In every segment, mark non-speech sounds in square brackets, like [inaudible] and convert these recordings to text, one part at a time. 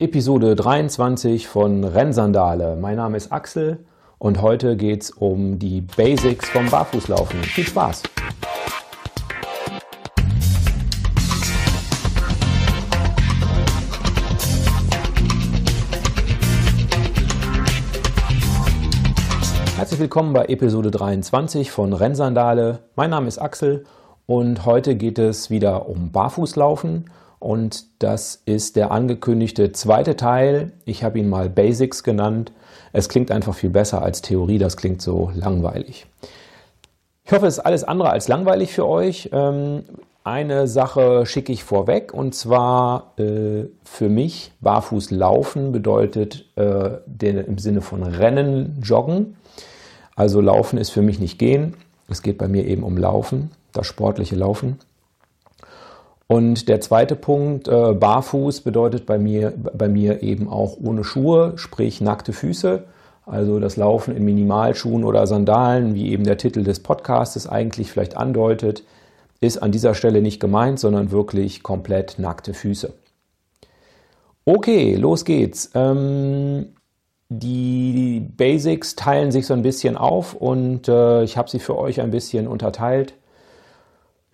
Episode 23 von Rennsandale. Mein Name ist Axel und heute geht es um die Basics vom Barfußlaufen. Viel Spaß! Herzlich willkommen bei Episode 23 von Rennsandale. Mein Name ist Axel und heute geht es wieder um Barfußlaufen und das ist der angekündigte zweite Teil. Ich habe ihn mal Basics genannt. Es klingt einfach viel besser als Theorie, das klingt so langweilig. Ich hoffe, es ist alles andere als langweilig für euch. Ähm, eine Sache schicke ich vorweg und zwar äh, für mich barfuß laufen bedeutet äh, im Sinne von Rennen, Joggen. Also Laufen ist für mich nicht gehen. Es geht bei mir eben um Laufen, das sportliche Laufen. Und der zweite Punkt, äh, barfuß, bedeutet bei mir, bei mir eben auch ohne Schuhe, sprich nackte Füße. Also das Laufen in Minimalschuhen oder Sandalen, wie eben der Titel des Podcasts eigentlich vielleicht andeutet, ist an dieser Stelle nicht gemeint, sondern wirklich komplett nackte Füße. Okay, los geht's. Ähm, die Basics teilen sich so ein bisschen auf und äh, ich habe sie für euch ein bisschen unterteilt.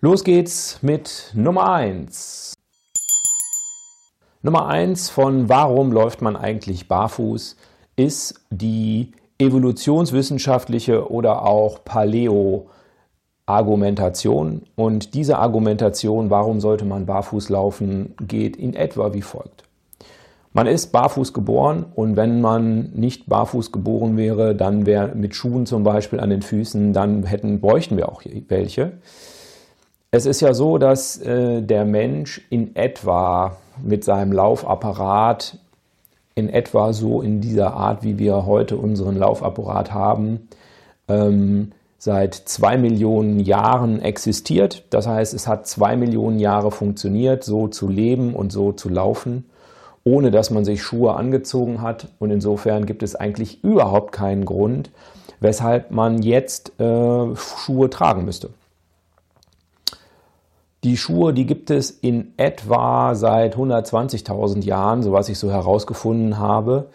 Los geht's mit Nummer 1. Nummer 1 von Warum läuft man eigentlich barfuß ist die evolutionswissenschaftliche oder auch Paleo-Argumentation. Und diese Argumentation, warum sollte man barfuß laufen, geht in etwa wie folgt. Man ist barfuß geboren und wenn man nicht barfuß geboren wäre, dann wäre mit Schuhen zum Beispiel an den Füßen, dann hätten, bräuchten wir auch welche. Es ist ja so, dass äh, der Mensch in etwa mit seinem Laufapparat, in etwa so in dieser Art, wie wir heute unseren Laufapparat haben, ähm, seit zwei Millionen Jahren existiert. Das heißt, es hat zwei Millionen Jahre funktioniert, so zu leben und so zu laufen, ohne dass man sich Schuhe angezogen hat. Und insofern gibt es eigentlich überhaupt keinen Grund, weshalb man jetzt äh, Schuhe tragen müsste. Die Schuhe, die gibt es in etwa seit 120.000 Jahren, so was ich so herausgefunden habe.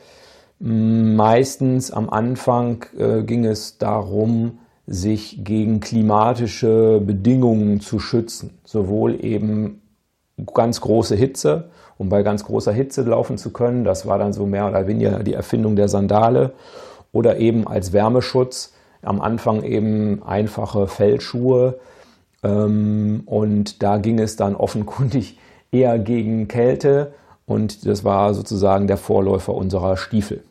Meistens am Anfang äh, ging es darum, sich gegen klimatische Bedingungen zu schützen. Sowohl eben ganz große Hitze, um bei ganz großer Hitze laufen zu können. Das war dann so mehr oder weniger die Erfindung der Sandale. Oder eben als Wärmeschutz. Am Anfang eben einfache Fellschuhe ähm, und da ging es dann offenkundig [laughs] eher gegen Kälte und das war sozusagen der Vorläufer unserer Stiefel.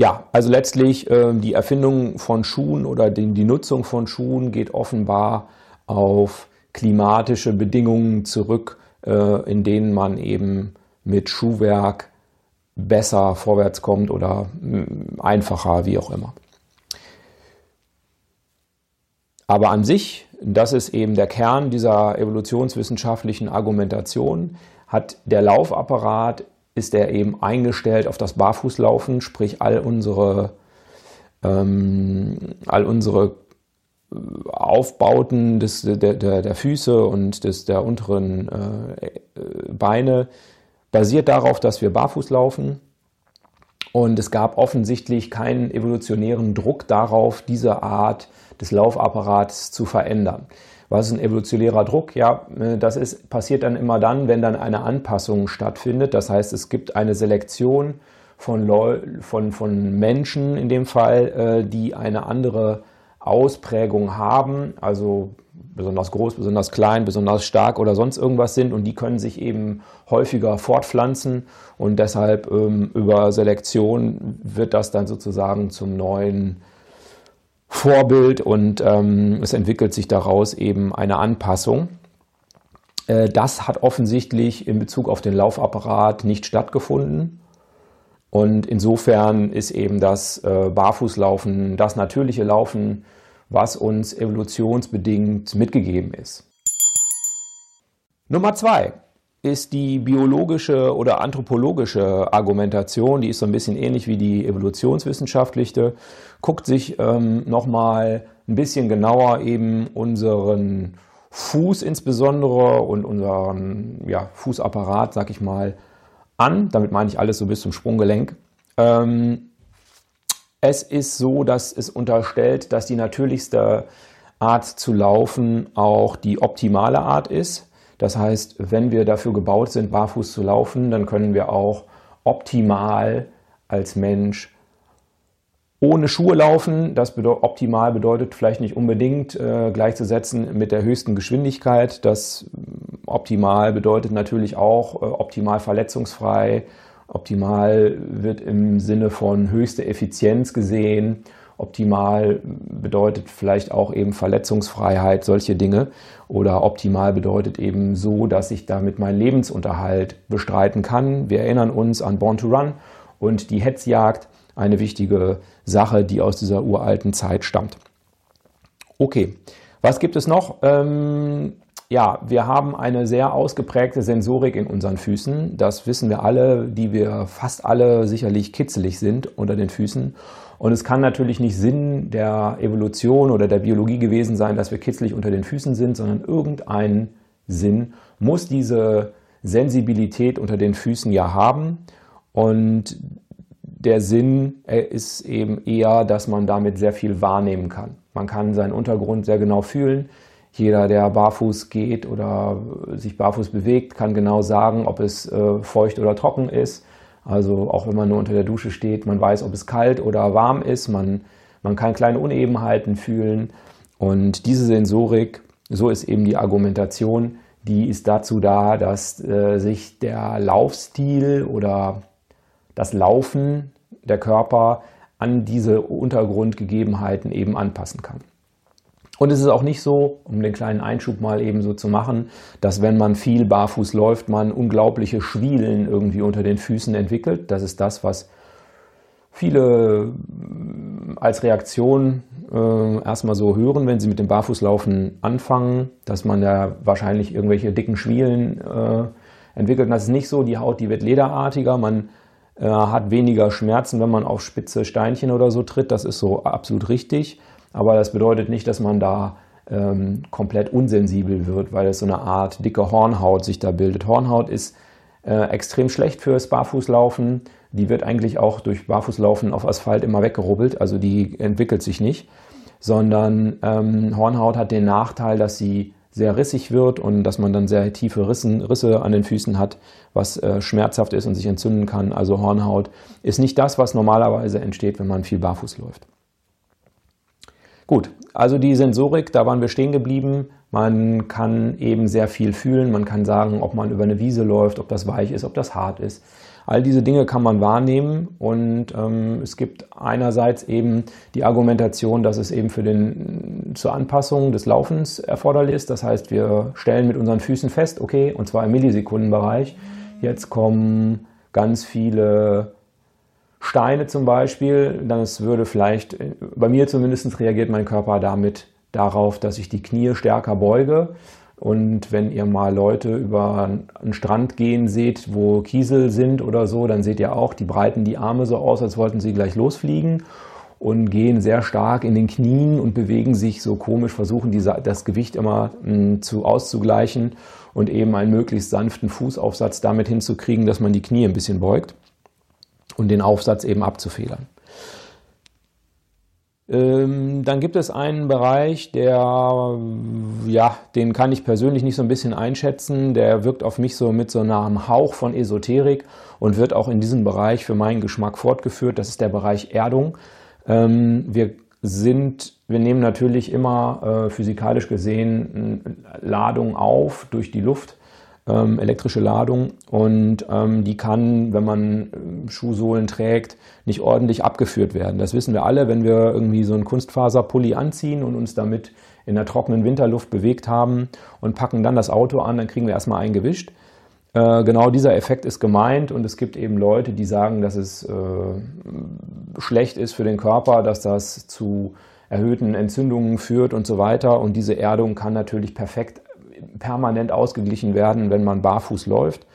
Ja, also letztlich äh, die Erfindung von Schuhen oder die, Nutzung von Schuhen geht offenbar auf klimatische Bedingungen zurück, äh, in denen man eben mit Schuhwerk besser vorwärts kommt oder einfacher, wie auch immer. Aber an sich, das ist eben der Kern dieser evolutionswissenschaftlichen Argumentation, hat der Laufapparat, ist er eben eingestellt auf das Barfußlaufen, sprich all unsere, ähm, all unsere äh, Aufbauten des, der, der, der Füße und des, der unteren äh, Beine basiert darauf, dass wir barfuß laufen. Und es gab offensichtlich keinen evolutionären Druck darauf, diese Art des Laufapparats zu verändern. Was ist ein evolutionärer Druck? Ja, äh, das ist, passiert dann immer dann, wenn dann eine Anpassung stattfindet. Das heißt, es gibt eine Selektion von, Leu von, von Menschen in dem Fall, äh, die eine andere Ausprägung haben, also besonders groß, besonders klein, besonders stark oder sonst irgendwas sind und die können sich eben häufiger fortpflanzen und deshalb ähm, über Selektion wird das dann sozusagen zum neuen Vorbild und ähm, es entwickelt sich daraus eben eine Anpassung. Äh, das hat offensichtlich in Bezug auf den Laufapparat nicht stattgefunden. Und insofern ist eben das äh, Barfußlaufen, das natürliche Laufen, was uns evolutionsbedingt mitgegeben ist. Nummer zwei ist die biologische oder anthropologische Argumentation, die ist so ein bisschen ähnlich wie die evolutionswissenschaftliche, guckt sich ähm, nochmal ein bisschen genauer eben unseren Fuß insbesondere und unseren ja, Fußapparat, sag ich mal, an. Damit meine ich alles so bis zum Sprunggelenk. Ähm, es ist so, dass es unterstellt, dass die natürlichste Art zu laufen auch die optimale Art ist. Das heißt, wenn wir dafür gebaut sind, barfuß zu laufen, dann können wir auch optimal als Mensch ohne Schuhe laufen. Das bedeutet, optimal bedeutet vielleicht nicht unbedingt äh, gleichzusetzen mit der höchsten Geschwindigkeit. Das mm, optimal bedeutet natürlich auch äh, optimal verletzungsfrei. Optimal wird im Sinne von höchste Effizienz gesehen Optimal bedeutet vielleicht auch eben Verletzungsfreiheit, solche Dinge. Oder optimal bedeutet eben so, dass ich damit meinen Lebensunterhalt bestreiten kann. Wir erinnern uns an Born to Run und die Hetzjagd, eine wichtige Sache, die aus dieser uralten Zeit stammt. Okay, was gibt es noch? Ähm, ja, wir haben eine sehr ausgeprägte Sensorik in unseren Füßen. Das wissen wir alle, die wir fast alle sicherlich kitzelig sind unter den Füßen. Und es kann natürlich nicht Sinn der Evolution oder der Biologie gewesen sein, dass wir kitzlig unter den Füßen sind, sondern irgendein Sinn muss diese Sensibilität unter den Füßen ja haben. Und der Sinn ist eben eher, dass man damit sehr viel wahrnehmen kann. Man kann seinen Untergrund sehr genau fühlen. Jeder, der barfuß geht oder sich barfuß bewegt, kann genau sagen, ob es äh, feucht oder trocken ist. Also auch wenn man nur unter der Dusche steht, man weiß, ob es kalt oder warm ist, man, man kann kleine Unebenheiten fühlen. Und diese Sensorik, so ist eben die Argumentation, die ist dazu da, dass äh, sich der Laufstil oder das Laufen der Körper an diese Untergrundgegebenheiten eben anpassen kann. Und es ist auch nicht so, um den kleinen Einschub mal eben so zu machen, dass wenn man viel barfuß läuft, man unglaubliche Schwielen irgendwie unter den Füßen entwickelt. Das ist das, was viele äh, als Reaktion äh, erstmal so hören, wenn sie mit dem Barfußlaufen anfangen, dass man ja wahrscheinlich irgendwelche dicken Schwielen äh, entwickelt. Und das ist nicht so. Die Haut, die wird lederartiger. Man äh, hat weniger Schmerzen, wenn man auf spitze Steinchen oder so tritt. Das ist so absolut richtig. Aber das bedeutet nicht, dass man da ähm, komplett unsensibel wird, weil es so eine Art dicke Hornhaut sich da bildet. Hornhaut ist äh, extrem schlecht fürs Barfußlaufen. Die wird eigentlich auch durch Barfußlaufen auf Asphalt immer weggerubbelt, also die entwickelt sich nicht, sondern ähm, Hornhaut hat den Nachteil, dass sie sehr rissig wird und dass man dann sehr tiefe Rissen, Risse an den Füßen hat, was äh, schmerzhaft ist und sich entzünden kann. Also Hornhaut ist nicht das, was normalerweise entsteht, wenn man viel barfuß läuft. Gut, also die Sensorik, da waren wir stehen geblieben. Man kann eben sehr viel fühlen. Man kann sagen, ob man über eine Wiese läuft, ob das weich ist, ob das hart ist. All diese Dinge kann man wahrnehmen und ähm, es gibt einerseits eben die Argumentation, dass es eben für den zur Anpassung des Laufens erforderlich ist. Das heißt, wir stellen mit unseren Füßen fest, okay, und zwar im Millisekundenbereich. Jetzt kommen ganz viele Steine zum Beispiel, dann es würde vielleicht, bei mir zumindest reagiert mein Körper damit darauf, dass ich die Knie stärker beuge. Und wenn ihr mal Leute über einen Strand gehen seht, wo Kiesel sind oder so, dann seht ihr auch, die breiten die Arme so aus, als wollten sie gleich losfliegen und gehen sehr stark in den Knien und bewegen sich so komisch, versuchen diese, das Gewicht immer mh, hm, zu auszugleichen und eben einen möglichst sanften Fußaufsatz damit hinzukriegen, dass man die Knie ein bisschen beugt und den Aufsatz eben abzufedern. Ähm, dann gibt es einen Bereich, der, ja, den kann ich persönlich nicht so ein bisschen einschätzen. Der wirkt auf mich so mit so einem Hauch von Esoterik und wird auch in diesem Bereich für meinen Geschmack fortgeführt. Das ist der Bereich Erdung. Ähm, wir sind, wir nehmen natürlich immer äh, physikalisch gesehen Ladung auf durch die Luft ähm, elektrische Ladung und die kann, wenn man Schuhsohlen trägt, nicht ordentlich abgeführt werden. Das wissen wir alle, wenn wir irgendwie so einen Kunstfaserpulli anziehen und uns damit in der trockenen Winterluft bewegt haben und packen dann das Auto an, dann kriegen wir erstmal eingewischt. Äh, genau dieser Effekt ist gemeint und es gibt eben Leute, die sagen, dass es äh, schlecht ist für den Körper, dass das zu erhöhten Entzündungen führt und so weiter. Und diese Erdung kann natürlich perfekt permanent ausgeglichen werden, wenn man barfuß läuft.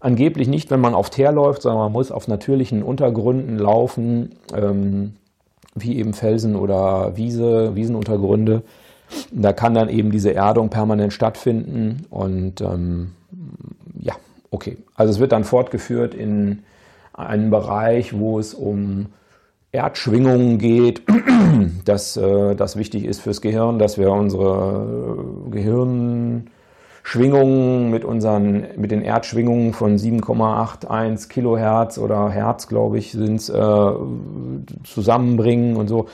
Angeblich nicht, wenn man auf Teer läuft, sondern man muss auf natürlichen Untergründen laufen, ähm, wie eben Felsen oder Wiese, Wiesenuntergründe. Da kann dann eben diese Erdung permanent stattfinden und ähm, ja, okay. Also es wird dann fortgeführt in einen Bereich, wo es um Erdschwingungen geht, [clears throat] dass äh, das wichtig ist fürs Gehirn, dass wir unsere Gehirnschwingungen mit unseren mit den Erdschwingungen von 7,81 Kilohertz oder Hertz, glaube ich, sind äh, zusammenbringen und so.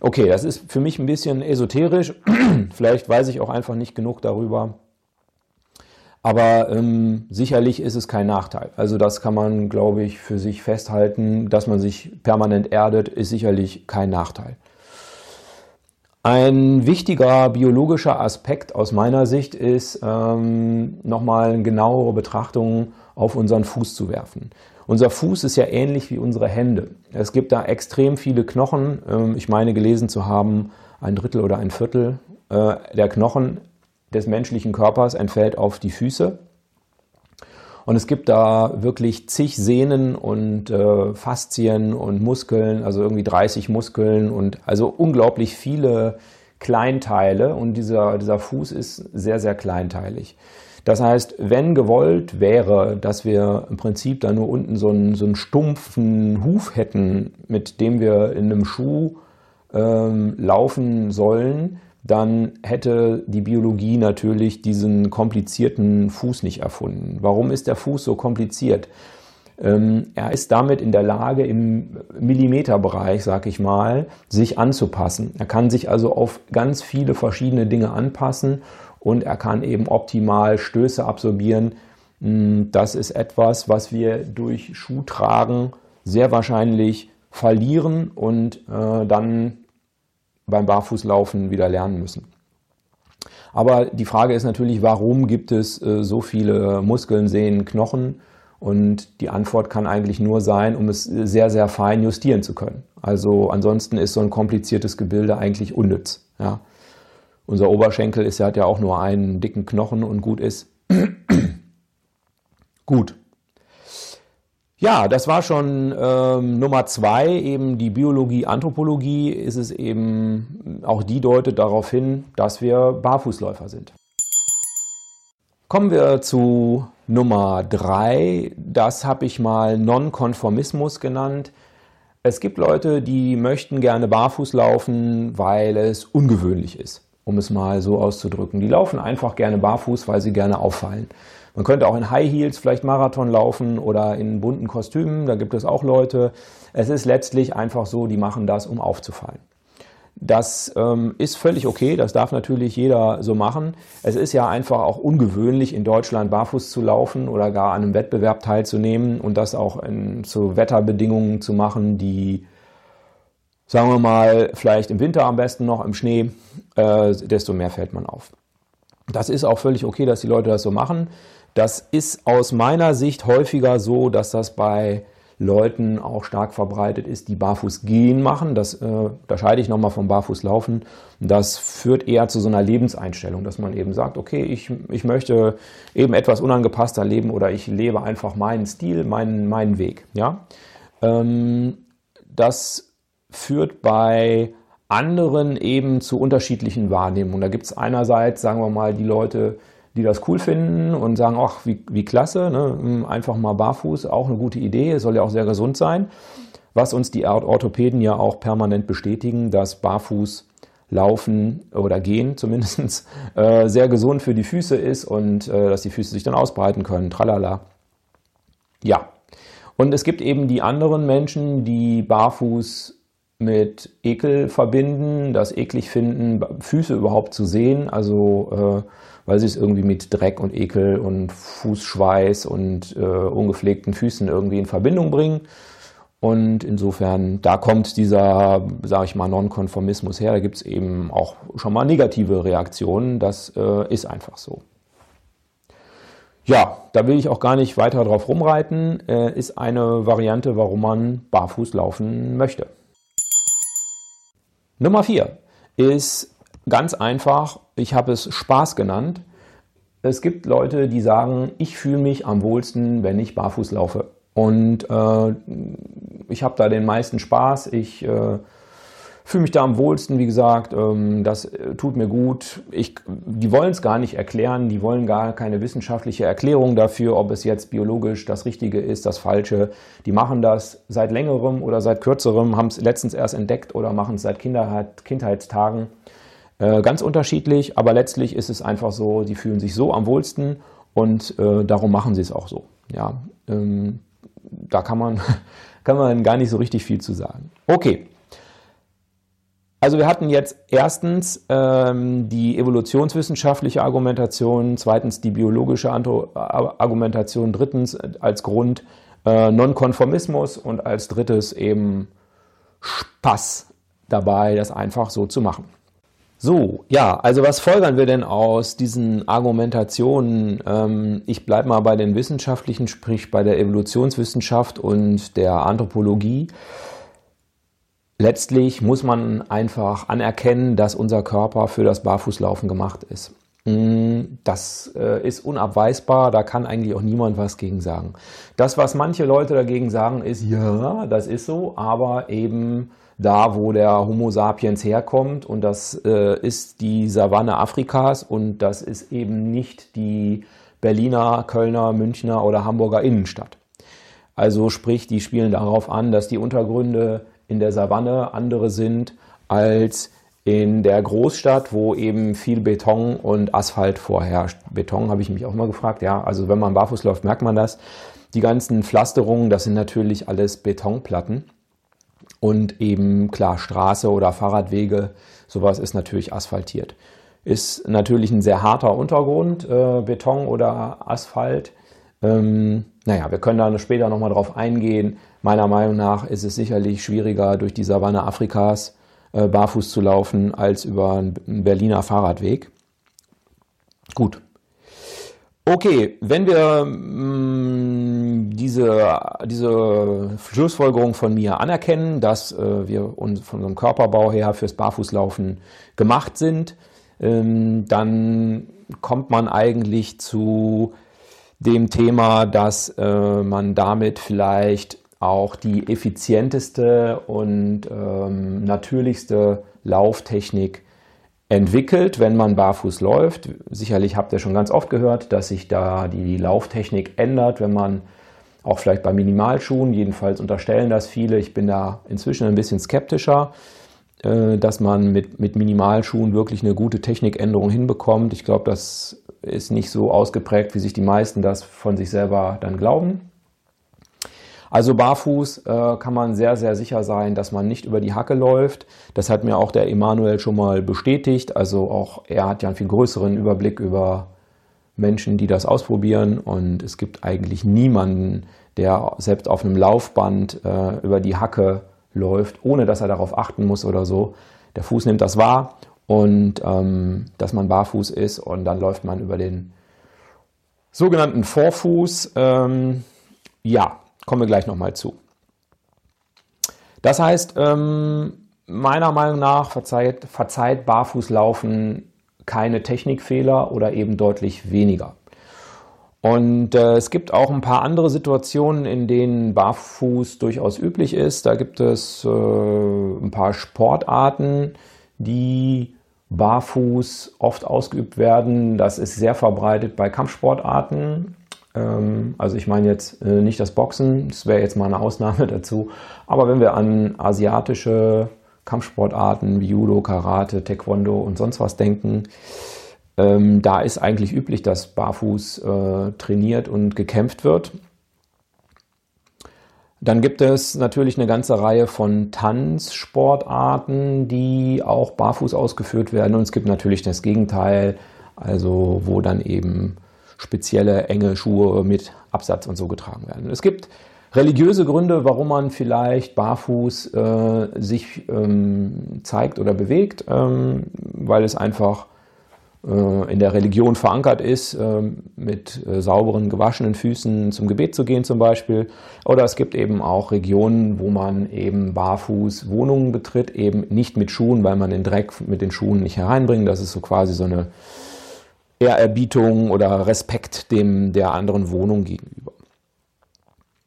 Okay, das ist für mich ein bisschen esoterisch. [clears throat] Vielleicht weiß ich auch einfach nicht genug darüber. Aber ähm, sicherlich ist es kein Nachteil. Also das kann man, glaube ich, für sich festhalten. Dass man sich permanent erdet, ist sicherlich kein Nachteil. Ein wichtiger biologischer Aspekt aus meiner Sicht ist, ähm, nochmal eine genauere Betrachtung auf unseren Fuß zu werfen. Unser Fuß ist ja ähnlich wie unsere Hände. Es gibt da extrem viele Knochen. Ähm, ich meine gelesen zu haben, ein Drittel oder ein Viertel äh, der Knochen des menschlichen Körpers entfällt auf die Füße. Und es gibt da wirklich zig Sehnen und äh, Faszien und Muskeln, also irgendwie 30 Muskeln und also unglaublich viele Kleinteile. Und dieser, dieser Fuß ist sehr, sehr kleinteilig. Das heißt, wenn gewollt wäre, dass wir im Prinzip da nur unten so einen, so einen stumpfen Huf hätten, mit dem wir in einem Schuh ähm, laufen sollen, dann hätte die Biologie natürlich diesen komplizierten Fuß nicht erfunden. Warum ist der Fuß so kompliziert? Ähm, er ist damit in der Lage, im Millimeterbereich, sag ich mal, sich anzupassen. Er kann sich also auf ganz viele verschiedene Dinge anpassen und er kann eben optimal Stöße absorbieren. Hm, das ist etwas, was wir durch Schuhtragen sehr wahrscheinlich verlieren und äh, dann beim Barfußlaufen wieder lernen müssen. Aber die Frage ist natürlich, warum gibt es äh, so viele Muskeln, Sehnen, Knochen? Und die Antwort kann eigentlich nur sein, um es sehr, sehr fein justieren zu können. Also ansonsten ist so ein kompliziertes Gebilde eigentlich unnütz. Ja. Unser Oberschenkel ist, hat ja auch nur einen dicken Knochen und gut ist. [clears throat] gut. Ja, das war schon ähm, Nummer zwei, eben die Biologie, Anthropologie ist es eben, auch die deutet darauf hin, dass wir Barfußläufer sind. Kommen wir zu Nummer drei, das habe ich mal Nonkonformismus genannt. Es gibt Leute, die möchten gerne barfuß laufen, weil es ungewöhnlich ist, um es mal so auszudrücken. Die laufen einfach gerne barfuß, weil sie gerne auffallen. Man könnte auch in High Heels vielleicht Marathon laufen oder in bunten Kostümen, da gibt es auch Leute. Es ist letztlich einfach so, die machen das, um aufzufallen. Das ähm, ist völlig okay, das darf natürlich jeder so machen. Es ist ja einfach auch ungewöhnlich, in Deutschland barfuß zu laufen oder gar an einem Wettbewerb teilzunehmen und das auch in, zu Wetterbedingungen zu machen, die, sagen wir mal, vielleicht im Winter am besten noch im Schnee, äh, desto mehr fällt man auf. Das ist auch völlig okay, dass die Leute das so machen. Das ist aus meiner Sicht häufiger so, dass das bei Leuten auch stark verbreitet ist, die barfuß gehen machen. Das äh, unterscheide ich nochmal vom barfuß laufen. Das führt eher zu so einer Lebenseinstellung, dass man eben sagt, okay, ich, ich möchte eben etwas unangepasster leben oder ich lebe einfach meinen Stil, meinen, meinen Weg. Ja? Ähm, das führt bei anderen eben zu unterschiedlichen Wahrnehmungen. Da gibt es einerseits, sagen wir mal, die Leute, die das cool finden und sagen, ach, wie, wie klasse, ne? einfach mal barfuß, auch eine gute Idee, soll ja auch sehr gesund sein. Was uns die Orthopäden ja auch permanent bestätigen, dass barfuß laufen oder gehen [laughs] zumindest äh, sehr gesund für die Füße ist und äh, dass die Füße sich dann ausbreiten können, tralala. Ja, und es gibt eben die anderen Menschen, die barfuß mit Ekel verbinden, das eklig finden, Füße überhaupt zu sehen, also äh, weil sie es irgendwie mit Dreck und Ekel und Fußschweiß und äh, ungepflegten Füßen irgendwie in Verbindung bringen. Und insofern, da kommt dieser, sage ich mal, Nonkonformismus her. Da gibt es eben auch schon mal negative Reaktionen. Das äh, ist einfach so. Ja, da will ich auch gar nicht weiter drauf rumreiten. Äh, ist eine Variante, warum man barfuß laufen möchte. Nummer vier ist ganz einfach ich habe es Spaß genannt. Es gibt Leute, die sagen, ich fühle mich am wohlsten, wenn ich barfuß laufe. Und äh, ich habe da den meisten Spaß. Ich äh, fühle mich da am wohlsten, wie gesagt, ähm, das äh, tut mir gut. Ich, die wollen es gar nicht erklären, die wollen gar keine wissenschaftliche Erklärung dafür, ob es jetzt biologisch das Richtige ist, das Falsche. Die machen das seit längerem oder seit kürzerem, haben es letztens erst entdeckt oder machen es seit Kindheit, Kindheitstagen. Äh, ganz unterschiedlich, aber letztlich ist es einfach so, die fühlen sich so am wohlsten und äh, darum machen sie es auch so. Ja, ähm, da kann man, [laughs] kann man gar nicht so richtig viel zu sagen. Okay. Also wir hatten jetzt erstens ähm, die evolutionswissenschaftliche Argumentation, zweitens die biologische Argumentation, drittens als Grund äh, Nonkonformismus und als drittes eben Spaß dabei, das einfach so zu machen. So, ja, also was folgern wir denn aus diesen Argumentationen? Ähm, ich bleibe mal bei den wissenschaftlichen, sprich bei der Evolutionswissenschaft und der Anthropologie. Letztlich muss man einfach anerkennen, dass unser Körper für das Barfußlaufen gemacht ist. Mm, das äh, ist unabweisbar, da kann eigentlich auch niemand was gegen sagen. Das, was manche Leute dagegen sagen, ist, ja, das ist so, aber eben da, wo der Homo sapiens herkommt und das äh, ist die Savanne Afrikas und das ist eben nicht die Berliner, Kölner, Münchner oder Hamburger Innenstadt. Also sprich, die spielen darauf an, dass die Untergründe in der Savanne andere sind als in der Großstadt, wo eben viel Beton und Asphalt vorherrscht. Beton habe ich mich auch mal gefragt, ja, also wenn man barfuß läuft, merkt man das. Die ganzen Pflasterungen, das sind natürlich alles Betonplatten. Und eben klar, Straße oder Fahrradwege, sowas ist natürlich asphaltiert. Ist natürlich ein sehr harter Untergrund, äh, Beton oder Asphalt. Ähm, naja, wir können da später nochmal drauf eingehen. Meiner Meinung nach ist es sicherlich schwieriger, durch die Savanne Afrikas äh, barfuß zu laufen, als über einen Berliner Fahrradweg. Gut. Okay, wenn wir mh, mm, diese, diese Schlussfolgerung von mir anerkennen, dass äh, wir uns von unserem Körperbau her fürs Barfußlaufen gemacht sind, ähm, dann kommt man eigentlich zu dem Thema, dass äh, man damit vielleicht auch die effizienteste und ähm, natürlichste Lauftechnik entwickelt, wenn man barfuß läuft. Sicherlich habt ihr schon ganz oft gehört, dass sich da die Lauftechnik ändert, wenn man auch vielleicht bei Minimalschuhen, jedenfalls unterstellen das viele. Ich bin da inzwischen ein bisschen skeptischer, äh, dass man mit, mit Minimalschuhen wirklich eine gute Technikänderung hinbekommt. Ich glaube, das ist nicht so ausgeprägt, wie sich die meisten das von sich selber dann glauben. Also barfuß äh, kann man sehr, sehr sicher sein, dass man nicht über die Hacke läuft. Das hat mir auch der Emanuel schon mal bestätigt. Also auch er hat ja einen viel größeren Überblick über Menschen, die das ausprobieren und es gibt eigentlich niemanden, der selbst auf einem Laufband äh, über die Hacke läuft, ohne dass er darauf achten muss oder so. Der Fuß nimmt das wahr und ähm, dass man barfuß ist und dann läuft man über den sogenannten Vorfuß. Ähm, ja, kommen wir gleich nochmal zu. Das heißt, ähm, meiner Meinung nach verzeiht, verzeiht Barfußlaufen keine Technikfehler oder eben deutlich weniger. Und äh, es gibt auch ein paar andere Situationen, in denen Barfuß durchaus üblich ist. Da gibt es äh, ein paar Sportarten, die barfuß oft ausgeübt werden. Das ist sehr verbreitet bei Kampfsportarten. Ähm, also ich meine jetzt äh, nicht das Boxen, das wäre jetzt mal eine Ausnahme [laughs] dazu. Aber wenn wir an asiatische Kampfsportarten wie Judo, Karate, Taekwondo und sonst was denken, ähm, da ist eigentlich üblich, dass barfuß äh, trainiert und gekämpft wird. Dann gibt es natürlich eine ganze Reihe von Tanzsportarten, die auch barfuß ausgeführt werden. Und es gibt natürlich das Gegenteil, also wo dann eben spezielle enge Schuhe mit Absatz und so getragen werden. Es gibt religiöse Gründe, warum man vielleicht barfuß äh, sich ähm, zeigt oder bewegt, ähm, weil es einfach in der Religion verankert ist, äh, mit äh, sauberen, gewaschenen Füßen zum Gebet zu gehen zum Beispiel. Oder es gibt eben auch Regionen, wo man eben barfuß Wohnungen betritt, eben nicht mit Schuhen, weil man den Dreck mit den Schuhen nicht hereinbringt. Das ist so quasi so eine Ehrerbietung oder Respekt dem der anderen Wohnung gegenüber.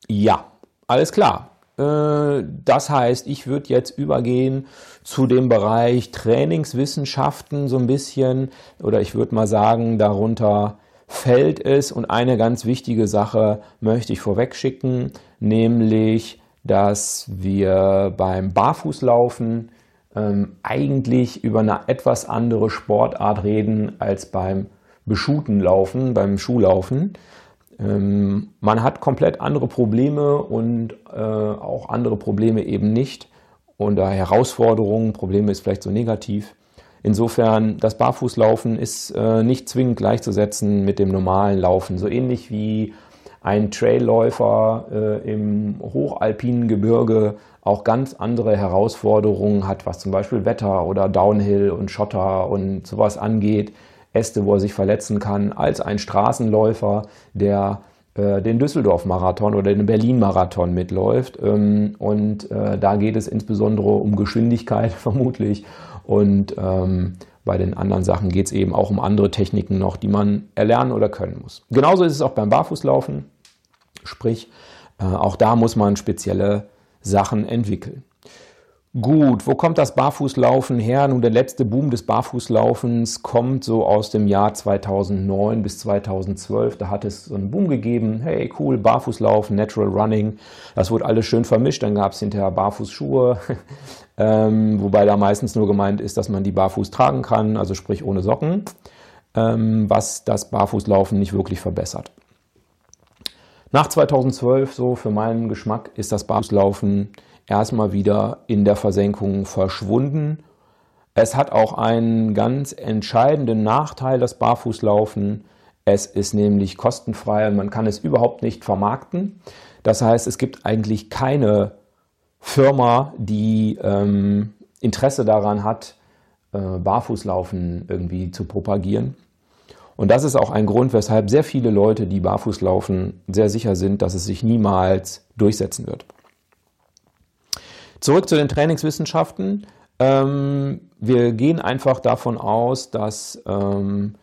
Ja, alles klar. Äh, das heißt, ich würde jetzt übergehen zu dem Bereich Trainingswissenschaften so ein bisschen oder ich würde mal sagen, darunter fällt es und eine ganz wichtige Sache möchte ich vorweg schicken, nämlich, dass wir beim Barfußlaufen ähm, eigentlich über eine etwas andere Sportart reden als beim Beschuhtenlaufen, beim Schuhlaufen. Ähm, man hat komplett andere Probleme und äh, auch andere Probleme eben nicht. Und da Herausforderungen, Probleme ist vielleicht so negativ. Insofern, das Barfußlaufen ist äh, nicht zwingend gleichzusetzen mit dem normalen Laufen. So ähnlich wie ein Trailläufer äh, im hochalpinen Gebirge auch ganz andere Herausforderungen hat, was zum Beispiel Wetter oder Downhill und Schotter und sowas angeht, Äste, wo er sich verletzen kann, als ein Straßenläufer, der äh, den Düsseldorf-Marathon oder den Berlin-Marathon mitläuft. Ähm, und äh, da geht es insbesondere um Geschwindigkeit [laughs] vermutlich. Und ähm, bei den anderen Sachen geht es eben auch um andere Techniken noch, die man erlernen oder können muss. Genauso ist es auch beim Barfußlaufen. Sprich, äh, auch da muss man spezielle Sachen entwickeln. Gut, wo kommt das Barfußlaufen her? Nun, der letzte Boom des Barfußlaufens kommt so aus dem Jahr 2009 bis 2012. Da hat es so einen Boom gegeben. Hey, cool, Barfußlaufen, Natural Running. Das wurde alles schön vermischt. Dann gab es hinterher Barfußschuhe, [laughs] ähm, wobei da meistens nur gemeint ist, dass man die barfuß tragen kann, also sprich ohne Socken, ähm, was das Barfußlaufen nicht wirklich verbessert. Nach 2012, so für meinen Geschmack, ist das Barfußlaufen erstmal wieder in der Versenkung verschwunden. Es hat auch einen ganz entscheidenden Nachteil, das Barfußlaufen. Es ist nämlich kostenfrei und man kann es überhaupt nicht vermarkten. Das heißt, es gibt eigentlich keine Firma, die ähm, Interesse daran hat, äh, Barfußlaufen irgendwie zu propagieren. Und das ist auch ein Grund, weshalb sehr viele Leute, die barfuß laufen, sehr sicher sind, dass es sich niemals durchsetzen wird. Zurück zu den Trainingswissenschaften. Ähm, wir gehen einfach davon aus, dass ähm,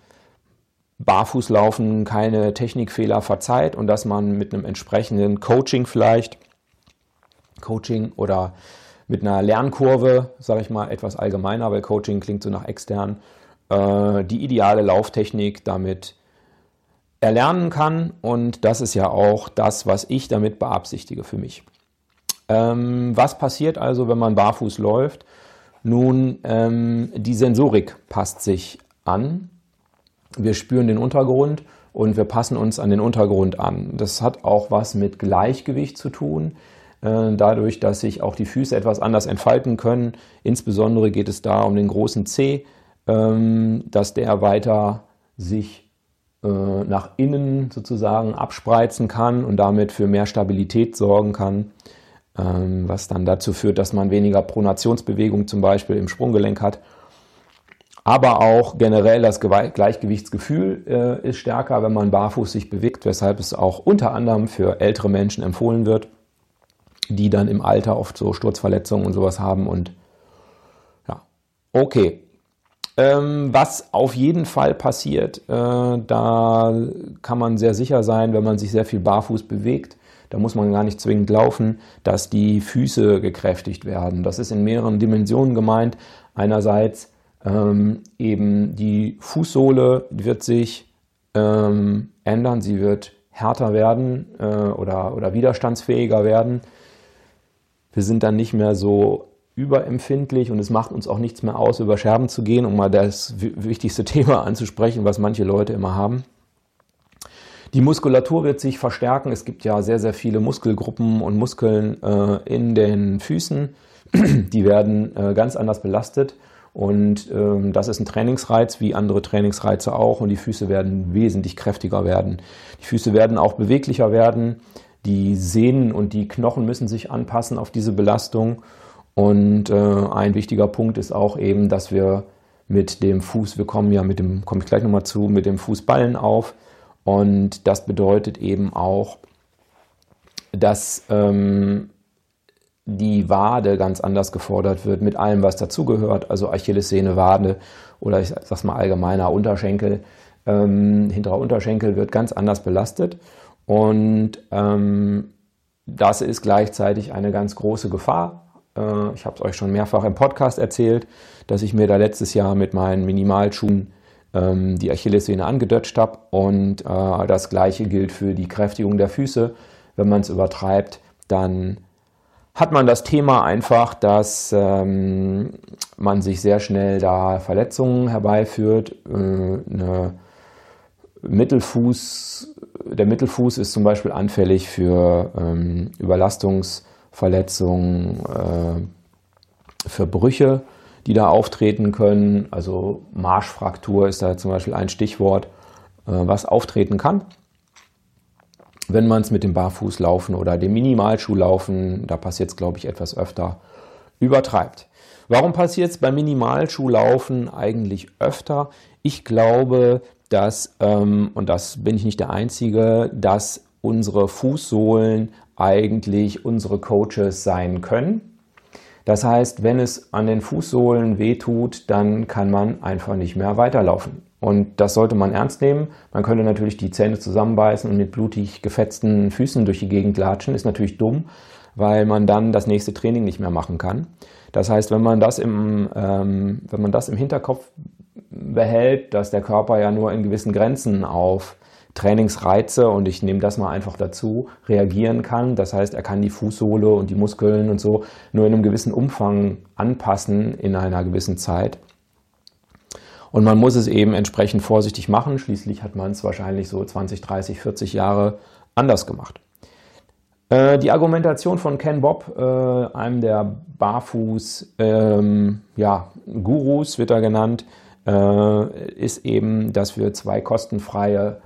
Barfußlaufen keine Technikfehler verzeiht und dass man mit einem entsprechenden Coaching vielleicht, Coaching oder mit einer Lernkurve, sage ich mal etwas allgemeiner, weil Coaching klingt so nach extern, äh, die ideale Lauftechnik damit erlernen kann. Und das ist ja auch das, was ich damit beabsichtige für mich. Ähm, was passiert also, wenn man barfuß läuft? Nun, ähm, die Sensorik passt sich an. Wir spüren den Untergrund und wir passen uns an den Untergrund an. Das hat auch was mit Gleichgewicht zu tun. Äh, dadurch, dass sich auch die Füße etwas anders entfalten können. Insbesondere geht es da um den großen C, ähm, dass der weiter sich äh, nach innen sozusagen abspreizen kann und damit für mehr Stabilität sorgen kann. Ähm, was dann dazu führt, dass man weniger Pronationsbewegung zum Beispiel im Sprunggelenk hat. Aber auch generell das Gleichgewichtsgefühl äh, ist stärker, wenn man barfuß sich bewegt, weshalb es auch unter anderem für ältere Menschen empfohlen wird, die dann im Alter oft so Sturzverletzungen und sowas haben. Und ja, okay. Ähm, was auf jeden Fall passiert, äh, da kann man sehr sicher sein, wenn man sich sehr viel barfuß bewegt, da muss man gar nicht zwingend laufen, dass die Füße gekräftigt werden. Das ist in mehreren Dimensionen gemeint. Einerseits ähm, eben die Fußsohle wird sich ähm, ändern, sie wird härter werden äh, oder, oder widerstandsfähiger werden. Wir sind dann nicht mehr so überempfindlich und es macht uns auch nichts mehr aus, über Scherben zu gehen, um mal das wichtigste [laughs] Thema anzusprechen, was manche Leute immer haben. Die Muskulatur wird sich verstärken. Es gibt ja sehr, sehr viele Muskelgruppen und Muskeln äh, in den Füßen. [clears throat] Die werden äh, ganz anders belastet. Und ähm, das ist ein Trainingsreiz, wie andere Trainingsreize auch. Und die Füße werden wesentlich kräftiger werden. Die Füße werden auch beweglicher werden. Die Sehnen und die Knochen müssen sich anpassen auf diese Belastung. Und äh, ein wichtiger Punkt ist auch eben, dass wir mit dem Fuß, wir kommen ja mit dem, komme ich gleich nochmal zu, mit dem Fußballen auf. Und das bedeutet eben auch, dass ähm, die Wade ganz anders gefordert wird mit allem, was dazugehört, also Achillessehne, Wade oder ich sag's mal allgemeiner Unterschenkel. Ähm, hinterer Unterschenkel wird ganz anders belastet und ähm, das ist gleichzeitig eine ganz große Gefahr. Äh, ich habe es euch schon mehrfach im Podcast erzählt, dass ich mir da letztes Jahr mit meinen Minimalschuhen ähm, die Achillessehne angedutscht habe. Und äh, das gleiche gilt für die Kräftigung der Füße. Wenn man es übertreibt, dann hat man das Thema einfach, dass ähm, man sich sehr schnell da Verletzungen herbeiführt. Äh, eine Mittelfuß, der Mittelfuß ist zum Beispiel anfällig für ähm, Überlastungsverletzungen, äh, für Brüche, die da auftreten können. Also Marschfraktur ist da zum Beispiel ein Stichwort, äh, was auftreten kann wenn man es mit dem Barfußlaufen oder dem Minimalschuhlaufen, da passiert es, glaube ich, etwas öfter, übertreibt. Warum passiert es beim Minimalschuhlaufen eigentlich öfter? Ich glaube, dass, ähm, und das bin ich nicht der Einzige, dass unsere Fußsohlen eigentlich unsere Coaches sein können. Das heißt, wenn es an den Fußsohlen wehtut, dann kann man einfach nicht mehr weiterlaufen. Und das sollte man ernst nehmen. Man könnte natürlich die Zähne zusammenbeißen und mit blutig gefetzten Füßen durch die Gegend latschen. Ist natürlich dumm, weil man dann das nächste Training nicht mehr machen kann. Das heißt, wenn man das im, ähm, wenn man das im Hinterkopf behält, dass der Körper ja nur in gewissen Grenzen auf Trainingsreize und ich nehme das mal einfach dazu, reagieren kann. Das heißt, er kann die Fußsohle und die Muskeln und so nur in einem gewissen Umfang anpassen in einer gewissen Zeit. Und man muss es eben entsprechend vorsichtig machen. Schließlich hat man es wahrscheinlich so 20, 30, 40 Jahre anders gemacht. Äh, die Argumentation von Ken Bob, äh, einem der Barfuß-Gurus, ähm, ja, wird er genannt, äh, ist eben, dass wir zwei kostenfreie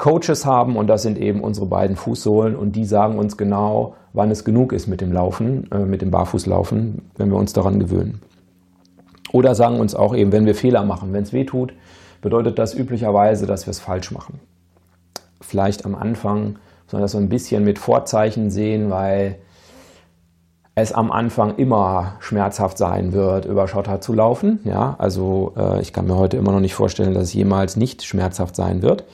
Coaches haben und das sind eben unsere beiden Fußsohlen und die sagen uns genau, wann es genug ist mit dem Laufen, mit dem Barfußlaufen, wenn wir uns daran gewöhnen. Oder sagen uns auch eben, wenn wir Fehler machen, wenn es weh tut, bedeutet das üblicherweise, dass wir es falsch machen. Vielleicht am Anfang muss man das so ein bisschen mit Vorzeichen sehen, weil es am Anfang immer schmerzhaft sein wird, über Schotter zu laufen. Ja, also äh, ich kann mir heute immer noch nicht vorstellen, dass es jemals nicht schmerzhaft sein wird.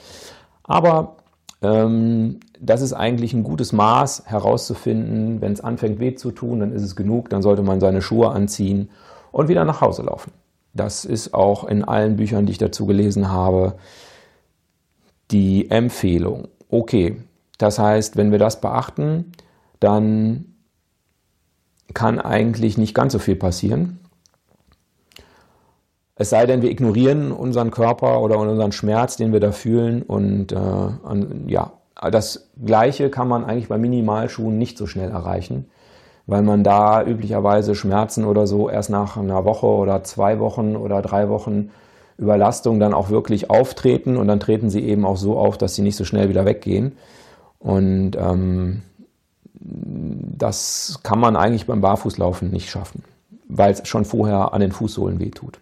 Aber ähm, das ist eigentlich ein gutes Maß herauszufinden, wenn es anfängt weh zu tun, dann ist es genug, dann sollte man seine Schuhe anziehen und wieder nach Hause laufen. Das ist auch in allen Büchern, die ich dazu gelesen habe, die Empfehlung. Okay, das heißt, wenn wir das beachten, dann kann eigentlich nicht ganz so viel passieren. Es sei denn, wir ignorieren unseren Körper oder unseren Schmerz, den wir da fühlen. Und äh, an, ja, das Gleiche kann man eigentlich bei Minimalschuhen nicht so schnell erreichen weil man da üblicherweise Schmerzen oder so erst nach einer Woche oder zwei Wochen oder drei Wochen Überlastung dann auch wirklich auftreten und dann treten sie eben auch so auf, dass sie nicht so schnell wieder weggehen. Und ähm, das kann man eigentlich beim Barfußlaufen nicht schaffen, weil es schon vorher an den Fußsohlen wehtut.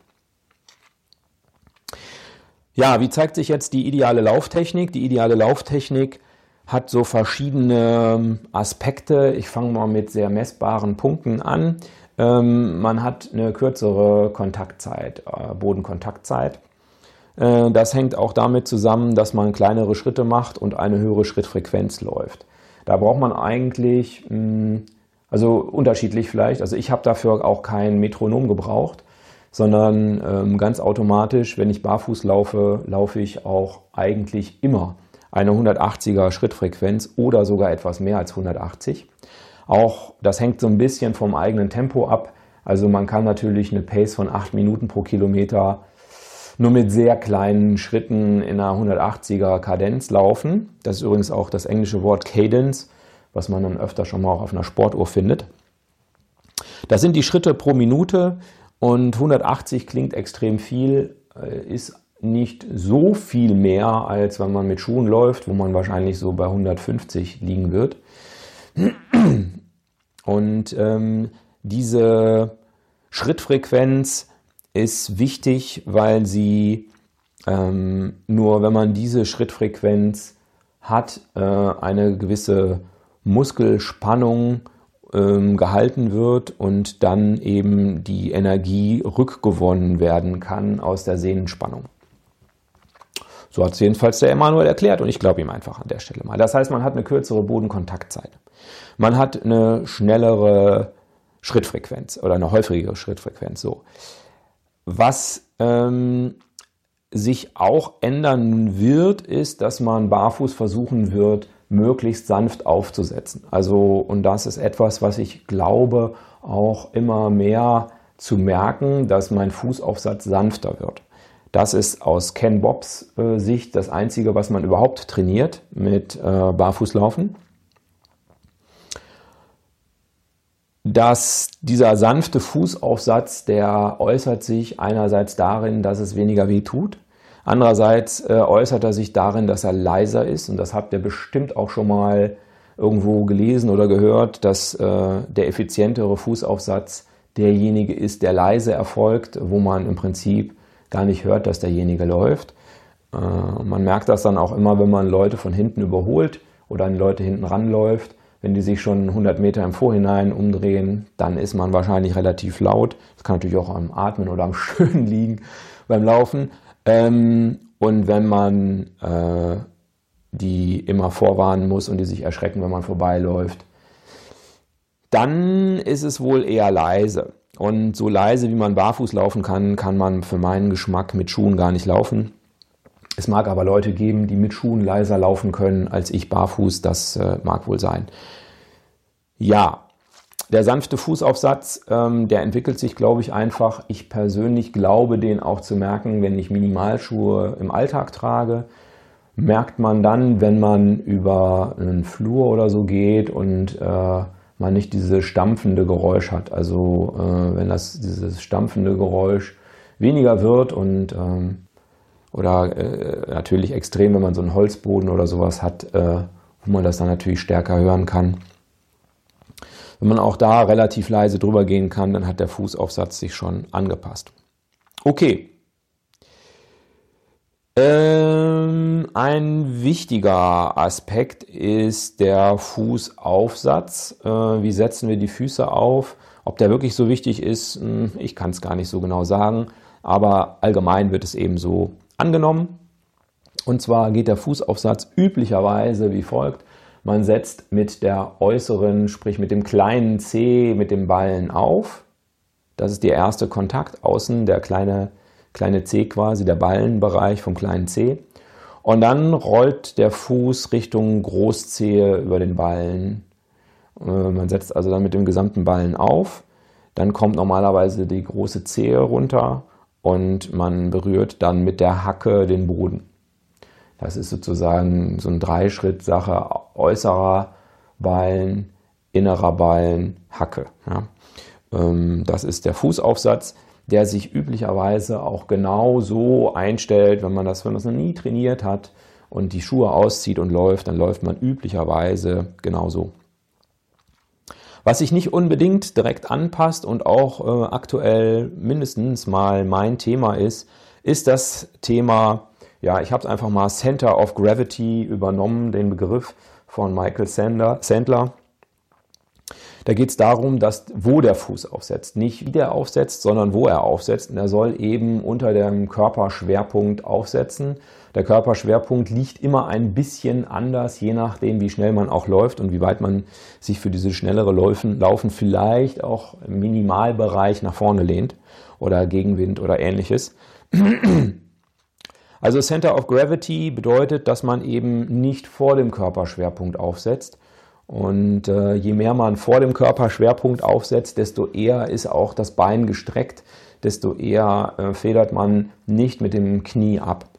Ja, wie zeigt sich jetzt die ideale Lauftechnik? Die ideale Lauftechnik hat so verschiedene ähm, Aspekte. Ich fange mal mit sehr messbaren Punkten an. Ähm, man hat eine kürzere Kontaktzeit, äh, Bodenkontaktzeit. Äh, das hängt auch damit zusammen, dass man kleinere Schritte macht und eine höhere Schrittfrequenz läuft. Da braucht man eigentlich, mh, hm, also unterschiedlich vielleicht, also ich habe dafür auch kein Metronom gebraucht, sondern ähm, ganz automatisch, wenn ich barfuß laufe, laufe ich auch eigentlich immer eine 180er Schrittfrequenz oder sogar etwas mehr als 180. Auch das hängt so ein bisschen vom eigenen Tempo ab. Also man kann natürlich eine Pace von 8 Minuten pro Kilometer nur mit sehr kleinen Schritten in einer 180er Kadenz laufen. Das ist übrigens auch das englische Wort Cadence, was man dann öfter schon mal auch auf einer Sportuhr findet. Das sind die Schritte pro Minute und 180 klingt extrem viel, äh, ist nicht so viel mehr, als wenn man mit Schuhen läuft, wo man wahrscheinlich so bei 150 liegen wird. Und ähm, diese Schrittfrequenz ist wichtig, weil sie ähm, nur, wenn man diese Schrittfrequenz hat, äh, eine gewisse Muskelspannung ähm, gehalten wird und dann eben die Energie rückgewonnen werden kann aus der Sehnenspannung. So hat es jedenfalls der Emanuel erklärt und ich glaube ihm einfach an der Stelle mal. Das heißt, man hat eine kürzere Bodenkontaktzeit. Man hat eine schnellere Schrittfrequenz oder eine häufigere Schrittfrequenz. So. Was ähm, sich auch ändern wird, ist, dass man barfuß versuchen wird, möglichst sanft aufzusetzen. Also, und das ist etwas, was ich glaube, auch immer mehr zu merken, dass mein Fußaufsatz sanfter wird. Das ist aus Ken Bobs äh, Sicht das Einzige, was man überhaupt trainiert mit äh, Barfußlaufen. Dass dieser sanfte Fußaufsatz, der äußert sich einerseits darin, dass es weniger weh tut. Andererseits äh, äußert er sich darin, dass er leiser ist. Und das habt ihr bestimmt auch schon mal irgendwo gelesen oder gehört, dass äh, der effizientere Fußaufsatz derjenige ist, der leise erfolgt, wo man im Prinzip gar nicht hört, dass derjenige läuft. Äh, man merkt das dann auch immer, wenn man Leute von hinten überholt oder an Leute hinten ranläuft. Wenn die sich schon 100 Meter im Vorhinein umdrehen, dann ist man wahrscheinlich relativ laut. Das kann natürlich auch am Atmen oder am [laughs] Schönen liegen beim Laufen. Ähm, und wenn man äh, die immer vorwarnen muss und die sich erschrecken, wenn man vorbeiläuft, dann ist es wohl eher leise. Und so leise, wie man barfuß laufen kann, kann man für meinen Geschmack mit Schuhen gar nicht laufen. Es mag aber Leute geben, die mit Schuhen leiser laufen können als ich barfuß. Das äh, mag wohl sein. Ja, der sanfte Fußaufsatz, ähm, der entwickelt sich, glaube ich, einfach. Ich persönlich glaube, den auch zu merken, wenn ich Minimalschuhe im Alltag trage. Merkt man dann, wenn man über einen Flur oder so geht und äh, man nicht dieses stampfende Geräusch hat. Also äh, wenn das dieses stampfende Geräusch weniger wird und ähm, oder äh, natürlich extrem, wenn man so einen Holzboden oder sowas hat, äh, wo man das dann natürlich stärker hören kann. Wenn man auch da relativ leise drüber gehen kann, dann hat der Fußaufsatz sich schon angepasst. Okay, ähm, ein wichtiger Aspekt ist der Fußaufsatz. Äh, wie setzen wir die Füße auf? Ob der wirklich so wichtig ist, hm, ich kann es gar nicht so genau sagen, aber allgemein wird es eben so angenommen. Und zwar geht der Fußaufsatz üblicherweise wie folgt. Man setzt mit der äußeren, sprich mit dem kleinen C, mit dem Ballen auf. Das ist der erste Kontakt. Außen der kleine kleine C quasi, der Ballenbereich vom kleinen C. Und dann rollt der Fuß Richtung Großzehe über den Ballen. Äh, man setzt also dann mit dem gesamten Ballen auf. Dann kommt normalerweise die große Zehe runter und man berührt dann mit der Hacke den Boden. Das ist sozusagen so ein Dreischritt-Sache. Äußerer Ballen, innerer Ballen, Hacke. Ja. Ähm, das ist der Fußaufsatz der sich üblicherweise auch genau so einstellt, wenn man das, wenn man das noch nie trainiert hat und die Schuhe auszieht und läuft, dann läuft man üblicherweise genauso. Was sich nicht unbedingt direkt anpasst und auch äh, aktuell mindestens mal mein Thema ist, ist das Thema, ja, ich habe es einfach mal Center of Gravity übernommen, den Begriff von Michael Sandler. Da geht es darum, dass wo der Fuß aufsetzt. Nicht wie der aufsetzt, sondern wo er aufsetzt. Und er soll eben unter dem Körperschwerpunkt aufsetzen. Der Körperschwerpunkt liegt immer ein bisschen anders, je nachdem, wie schnell man auch läuft und wie weit man sich für diese schnellere Laufen, Laufen vielleicht auch im Minimalbereich nach vorne lehnt oder Gegenwind oder ähnliches. Also Center of Gravity bedeutet, dass man eben nicht vor dem Körperschwerpunkt aufsetzt, und äh, je mehr man vor dem Körperschwerpunkt aufsetzt, desto eher ist auch das Bein gestreckt, desto eher äh, federt man nicht mit dem Knie ab.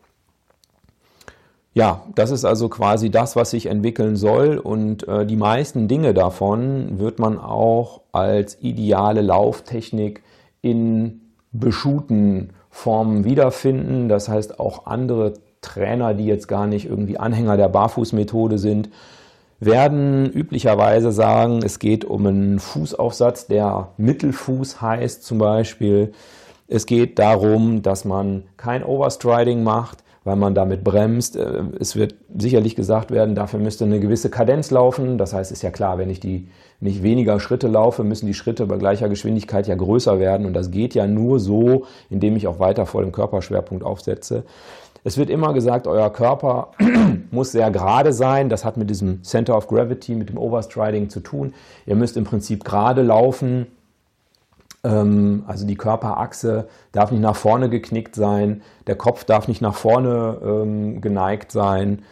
Ja, das ist also quasi das, was sich entwickeln soll. Und äh, die meisten Dinge davon wird man auch als ideale Lauftechnik in beschuhten Formen wiederfinden. Das heißt, auch andere Trainer, die jetzt gar nicht irgendwie Anhänger der Barfußmethode sind, werden üblicherweise sagen, es geht um einen Fußaufsatz, der Mittelfuß heißt zum Beispiel. Es geht darum, dass man kein Overstriding macht, weil man damit bremst. Äh, es wird sicherlich gesagt werden, dafür müsste eine gewisse Kadenz laufen. Das heißt, ist ja klar, wenn ich die nicht weniger Schritte laufe, müssen die Schritte bei gleicher Geschwindigkeit ja größer werden. Und das geht ja nur so, indem ich auch weiter vor dem Körperschwerpunkt aufsetze. Es wird immer gesagt, euer Körper [clears throat] muss sehr gerade sein. Das hat mit diesem Center of Gravity, mit dem Overstriding zu tun. Ihr müsst im Prinzip gerade laufen. Ähm, also die Körperachse darf nicht nach vorne geknickt sein. Der Kopf darf nicht nach vorne ähm, geneigt sein.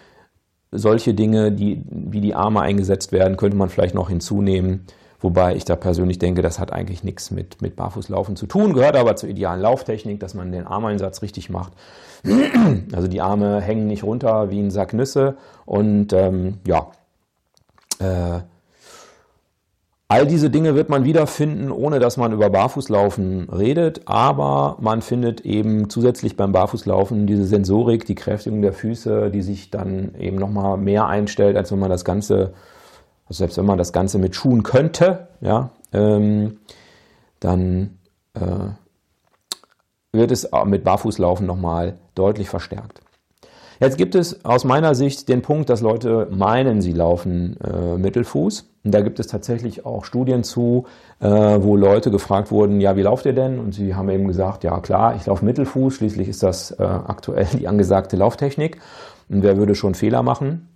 Solche Dinge, die, wie die Arme eingesetzt werden, könnte man vielleicht noch hinzunehmen. Wobei ich da persönlich denke, das hat eigentlich nichts mit, mit Barfußlaufen zu tun, gehört aber zur idealen Lauftechnik, dass man den Armeinsatz richtig macht. [clears throat] Also die Arme hängen nicht runter wie ein Sack Nüsse und ähm, ja, äh, all diese Dinge wird man wiederfinden, ohne dass man über Barfußlaufen redet, aber man findet eben zusätzlich beim Barfußlaufen diese Sensorik, die Kräftigung der Füße, die sich dann eben nochmal mehr einstellt, als wenn man das Ganze also selbst wenn man das Ganze mit Schuhen könnte, ja, ähm, dann äh, wird es mit Barfußlaufen nochmal deutlich verstärkt. Jetzt gibt es aus meiner Sicht den Punkt, dass Leute meinen, sie laufen äh, Mittelfuß. Und da gibt es tatsächlich auch Studien zu, äh, wo Leute gefragt wurden, ja, wie lauft ihr denn? Und sie haben eben gesagt, ja klar, ich laufe Mittelfuß, schließlich ist das äh, aktuell die angesagte Lauftechnik. Und wer würde schon Fehler machen?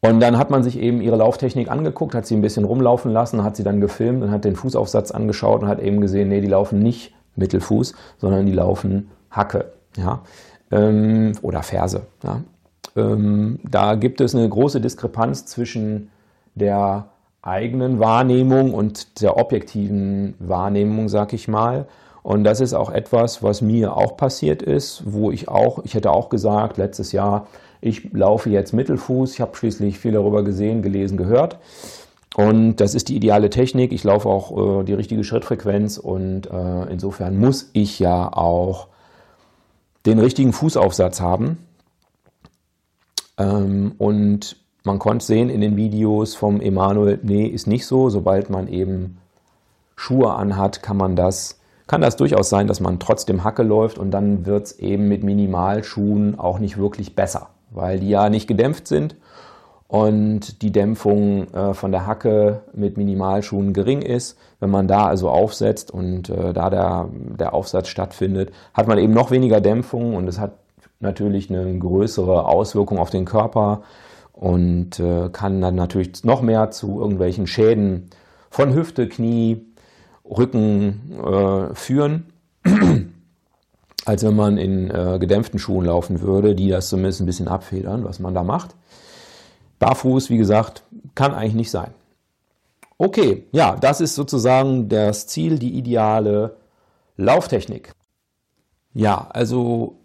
Und dann hat man sich eben ihre Lauftechnik angeguckt, hat sie ein bisschen rumlaufen lassen, hat sie dann gefilmt und hat den Fußaufsatz angeschaut und hat eben gesehen, nee, die laufen nicht Mittelfuß, sondern die laufen Hacke ja, ähm, oder Ferse. Ja. Ähm, da gibt es eine große Diskrepanz zwischen der eigenen Wahrnehmung und der objektiven Wahrnehmung, sag ich mal. Und das ist auch etwas, was mir auch passiert ist, wo ich auch, ich hätte auch gesagt, letztes Jahr, ich laufe jetzt Mittelfuß. Ich habe schließlich viel darüber gesehen, gelesen, gehört. Und das ist die ideale Technik. Ich laufe auch äh, die richtige Schrittfrequenz und äh, insofern muss ich ja auch den richtigen Fußaufsatz haben. Ähm, und man konnte sehen in den Videos vom Emanuel, nee, ist nicht so. Sobald man eben Schuhe anhat, kann man das, kann das durchaus sein, dass man trotzdem Hacke läuft und dann wird es eben mit Minimalschuhen auch nicht wirklich besser weil die ja nicht gedämpft sind und die Dämpfung äh, von der Hacke mit Minimalschuhen gering ist. Wenn man da also aufsetzt und äh, da der, der Aufsatz stattfindet, hat man eben noch weniger Dämpfung und es hat natürlich eine größere Auswirkung auf den Körper und äh, kann dann natürlich noch mehr zu irgendwelchen Schäden von Hüfte, Knie, Rücken äh, führen [clears throat] als wenn man in äh, gedämpften Schuhen laufen würde, die das zumindest ein bisschen abfedern, was man da macht. Barfuß, wie gesagt, kann eigentlich nicht sein. Okay, ja, das ist sozusagen das Ziel, die ideale Lauftechnik. Ja, also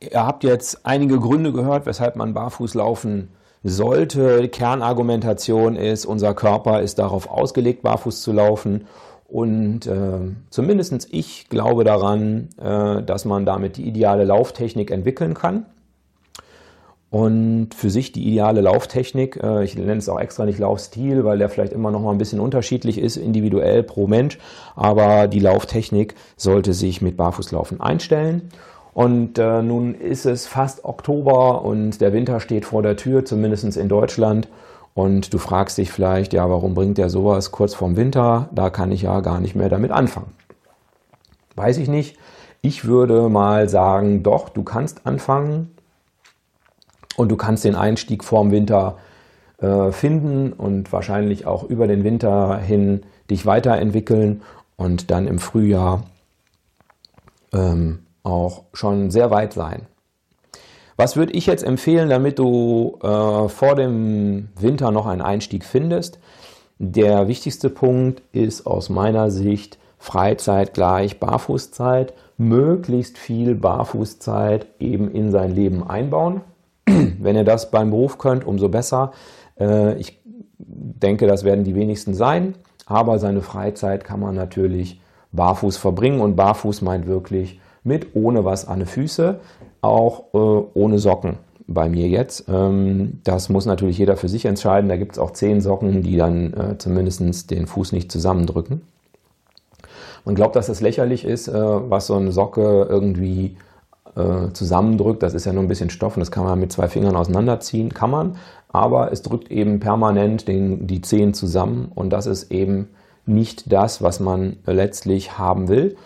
ihr habt jetzt einige Gründe gehört, weshalb man barfuß laufen sollte. Kernargumentation ist, unser Körper ist darauf ausgelegt, barfuß zu laufen und äh, zumindest ich glaube daran, äh, dass man damit die ideale Lauftechnik entwickeln kann. Und für sich die ideale Lauftechnik, äh, ich nenne es auch extra nicht Laufstil, weil der vielleicht immer noch mal ein bisschen unterschiedlich ist, individuell pro Mensch. Aber die Lauftechnik sollte sich mit Barfußlaufen einstellen. Und äh, nun ist es fast Oktober und der Winter steht vor der Tür, zumindest in Deutschland. Und du fragst dich vielleicht, ja, warum bringt der sowas kurz vorm Winter? Da kann ich ja gar nicht mehr damit anfangen. Weiß ich nicht. Ich würde mal sagen, doch, du kannst anfangen und du kannst den Einstieg vorm Winter äh, finden und wahrscheinlich auch über den Winter hin dich weiterentwickeln und dann im Frühjahr ähm, auch schon sehr weit sein. Was würde ich jetzt empfehlen, damit du äh, vor dem Winter noch einen Einstieg findest? Der wichtigste Punkt ist aus meiner Sicht Freizeit gleich Barfußzeit, möglichst viel Barfußzeit eben in sein Leben einbauen. Wenn ihr das beim Beruf könnt, umso besser. Äh, ich denke, das werden die wenigsten sein, aber seine Freizeit kann man natürlich barfuß verbringen und barfuß meint wirklich mit ohne was an den Füßen auch äh, ohne Socken bei mir jetzt. Ähm, das muss natürlich jeder für sich entscheiden. Da gibt es auch zehn Socken, die dann äh, zumindest den Fuß nicht zusammendrücken. Man glaubt, dass das lächerlich ist, was so eine Socke irgendwie äh, zusammendrückt. Das ist ja nur ein bisschen Stoff und das kann man mit zwei Fingern auseinanderziehen. Kann man, aber es drückt eben permanent den, die Zehen zusammen und das ist eben nicht das, was man letztlich haben will.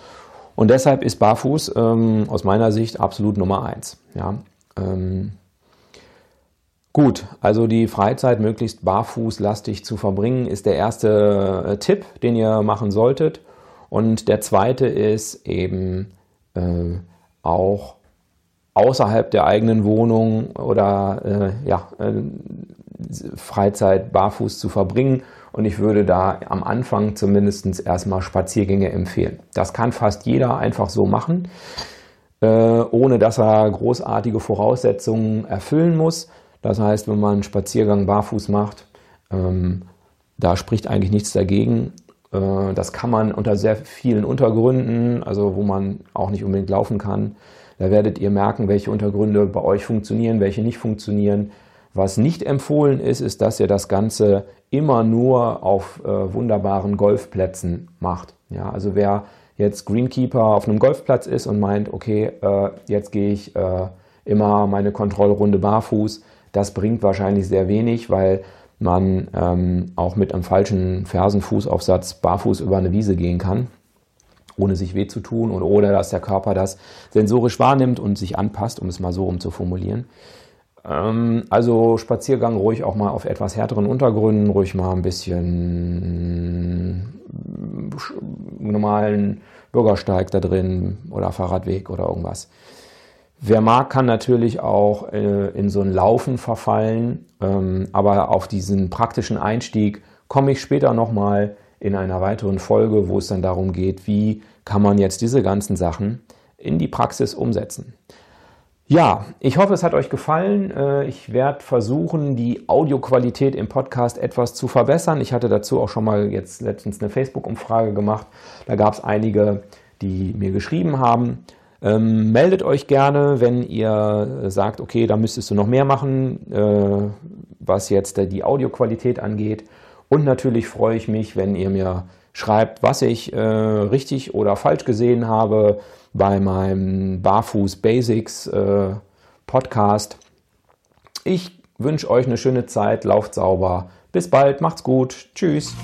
Und deshalb ist Barfuß ähm, aus meiner Sicht absolut Nummer eins. Ja, ähm, gut, also die Freizeit möglichst barfußlastig zu verbringen, ist der erste äh, Tipp, den ihr machen solltet. Und der zweite ist eben äh, auch außerhalb der eigenen Wohnung oder äh, ja, äh, Freizeit barfuß zu verbringen. Und ich würde da am Anfang zumindest erstmal Spaziergänge empfehlen. Das kann fast jeder einfach so machen, äh, ohne dass er großartige Voraussetzungen erfüllen muss. Das heißt, wenn man einen Spaziergang barfuß macht, ähm, da spricht eigentlich nichts dagegen. Äh, das kann man unter sehr vielen Untergründen, also wo man auch nicht unbedingt laufen kann. Da werdet ihr merken, welche Untergründe bei euch funktionieren, welche nicht funktionieren. Was nicht empfohlen ist, ist, dass ihr das Ganze immer nur auf äh, wunderbaren Golfplätzen macht. Ja, also wer jetzt Greenkeeper auf einem Golfplatz ist und meint, okay, äh, jetzt gehe ich äh, immer meine Kontrollrunde barfuß, das bringt wahrscheinlich sehr wenig, weil man ähm, auch mit einem falschen Fersenfußaufsatz barfuß über eine Wiese gehen kann, ohne sich weh zu tun oder ohne dass der Körper das sensorisch wahrnimmt und sich anpasst, um es mal so rum zu formulieren. Ähm, also Spaziergang ruhig auch mal auf etwas härteren Untergründen, ruhig mal ein bisschen normalen Bürgersteig da drin oder Fahrradweg oder irgendwas. Wer mag, kann natürlich auch äh, in so ein Laufen verfallen, ähm, aber auf diesen praktischen Einstieg komme ich später nochmal in einer weiteren Folge, wo es dann darum geht, wie kann man jetzt diese ganzen Sachen in die Praxis umsetzen. Ja, ich hoffe, es hat euch gefallen. Äh, ich werde versuchen, die Audioqualität im Podcast etwas zu verbessern. Ich hatte dazu auch schon mal jetzt letztens eine Facebook-Umfrage gemacht. Da gab es einige, die mir geschrieben haben. Ähm, meldet euch gerne, wenn ihr sagt, okay, da müsstest du noch mehr machen, äh, was jetzt die Audioqualität angeht. Und natürlich freue ich mich, wenn ihr mir schreibt, was ich äh, richtig oder falsch gesehen habe bei meinem Barfuß Basics äh, Podcast. Ich wünsche euch eine schöne Zeit, lauft sauber. Bis bald, macht's gut. Tschüss.